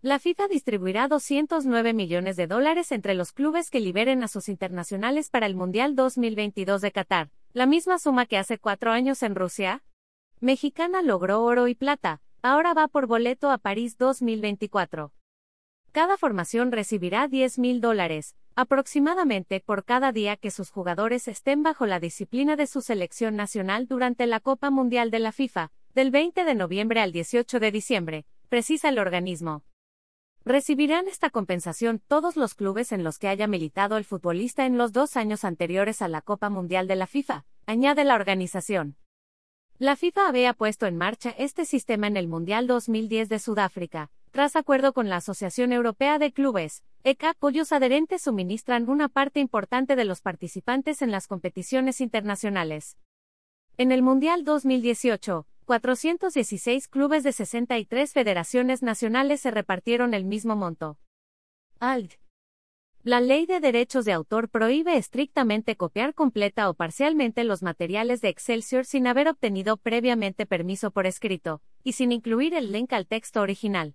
La FIFA distribuirá 209 millones de dólares entre los clubes que liberen a sus internacionales para el Mundial 2022 de Qatar, la misma suma que hace cuatro años en Rusia. Mexicana logró oro y plata, ahora va por boleto a París 2024. Cada formación recibirá 10 mil dólares, aproximadamente por cada día que sus jugadores estén bajo la disciplina de su selección nacional durante la Copa Mundial de la FIFA, del 20 de noviembre al 18 de diciembre, precisa el organismo. Recibirán esta compensación todos los clubes en los que haya militado el futbolista en los dos años anteriores a la Copa Mundial de la FIFA, añade la organización. La FIFA había puesto en marcha este sistema en el Mundial 2010 de Sudáfrica, tras acuerdo con la Asociación Europea de Clubes, ECA, cuyos adherentes suministran una parte importante de los participantes en las competiciones internacionales. En el Mundial 2018, 416 clubes de 63 federaciones nacionales se repartieron el mismo monto. ALD. La ley de derechos de autor prohíbe estrictamente copiar completa o parcialmente los materiales de Excelsior sin haber obtenido previamente permiso por escrito, y sin incluir el link al texto original.